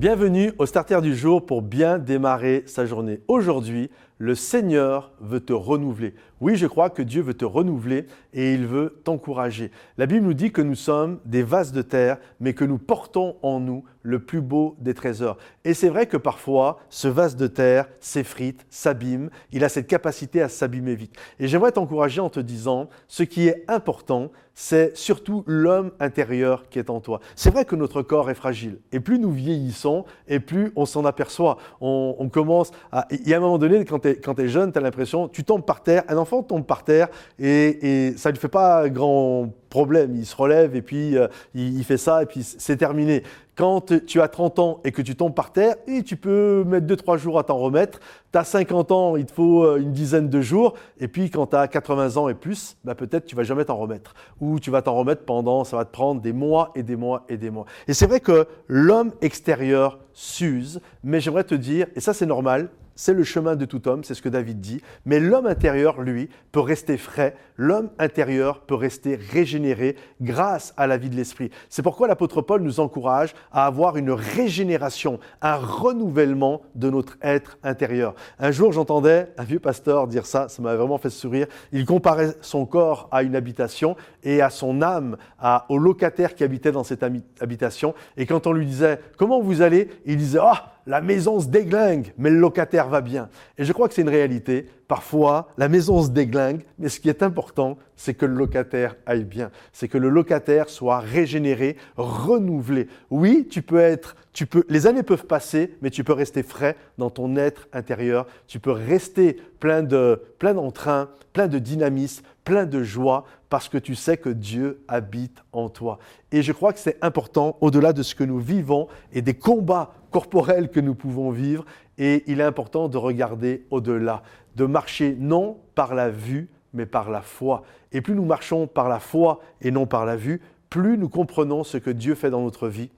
Bienvenue au Starter du jour pour bien démarrer sa journée. Aujourd'hui, le Seigneur veut te renouveler. Oui, je crois que Dieu veut te renouveler et il veut t'encourager. La Bible nous dit que nous sommes des vases de terre, mais que nous portons en nous le plus beau des trésors. Et c'est vrai que parfois, ce vase de terre s'effrite, s'abîme, il a cette capacité à s'abîmer vite. Et j'aimerais t'encourager en te disant, ce qui est important, c'est surtout l'homme intérieur qui est en toi. C'est vrai que notre corps est fragile, et plus nous vieillissons, et plus on s'en aperçoit. On, commence à... Il y a un moment donné, quand tu es, jeune, tu as l'impression, tu tombes par terre, un enfant tombe par terre, et, ça ne fait pas grand problème. Il se relève et puis euh, il, fait ça et puis c'est terminé. Quand tu as 30 ans et que tu tombes par terre, et tu peux mettre 2-3 jours à t'en remettre. Tu as 50 ans, il te faut euh, une dizaine de jours. Et puis quand tu as 80 ans et plus, bah, peut-être tu vas jamais t'en remettre. Ou tu vas t'en remettre pendant, ça va te prendre des mois et des mois et des mois. Et c'est vrai que l'homme extérieur s'use, mais j'aimerais te dire, et ça c'est normal, c'est le chemin de tout homme, c'est ce que David dit. Mais l'homme intérieur, lui, peut rester frais. L'homme intérieur peut rester régénéré grâce à la vie de l'esprit. C'est pourquoi l'apôtre Paul nous encourage à avoir une régénération, un renouvellement de notre être intérieur. Un jour, j'entendais un vieux pasteur dire ça, ça m'a vraiment fait sourire. Il comparait son corps à une habitation et à son âme à, au locataire qui habitait dans cette habitation. Et quand on lui disait Comment vous allez? Il disait Ah la maison se déglingue, mais le locataire va bien. Et je crois que c'est une réalité. Parfois, la maison se déglingue, mais ce qui est important, c'est que le locataire aille bien. C'est que le locataire soit régénéré, renouvelé. Oui, tu peux être, tu peux, les années peuvent passer, mais tu peux rester frais dans ton être intérieur. Tu peux rester plein de, plein d'entrain, plein de dynamisme, plein de joie, parce que tu sais que Dieu habite en toi. Et je crois que c'est important, au-delà de ce que nous vivons et des combats corporels que nous pouvons vivre, et il est important de regarder au-delà, de marcher non par la vue, mais par la foi. Et plus nous marchons par la foi et non par la vue, plus nous comprenons ce que Dieu fait dans notre vie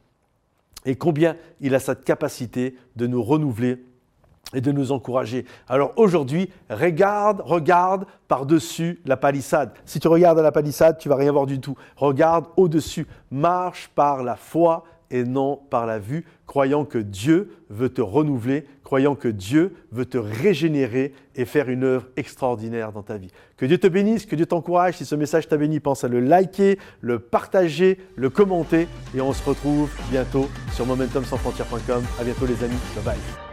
et combien il a cette capacité de nous renouveler et de nous encourager. Alors aujourd'hui, regarde, regarde par-dessus la palissade. Si tu regardes à la palissade, tu vas rien voir du tout. Regarde au-dessus, marche par la foi et non par la vue, croyant que Dieu veut te renouveler, croyant que Dieu veut te régénérer et faire une œuvre extraordinaire dans ta vie. Que Dieu te bénisse, que Dieu t'encourage. Si ce message t'a béni, pense à le liker, le partager, le commenter et on se retrouve bientôt sur momentumsansfrontières.com. À bientôt les amis. Bye bye.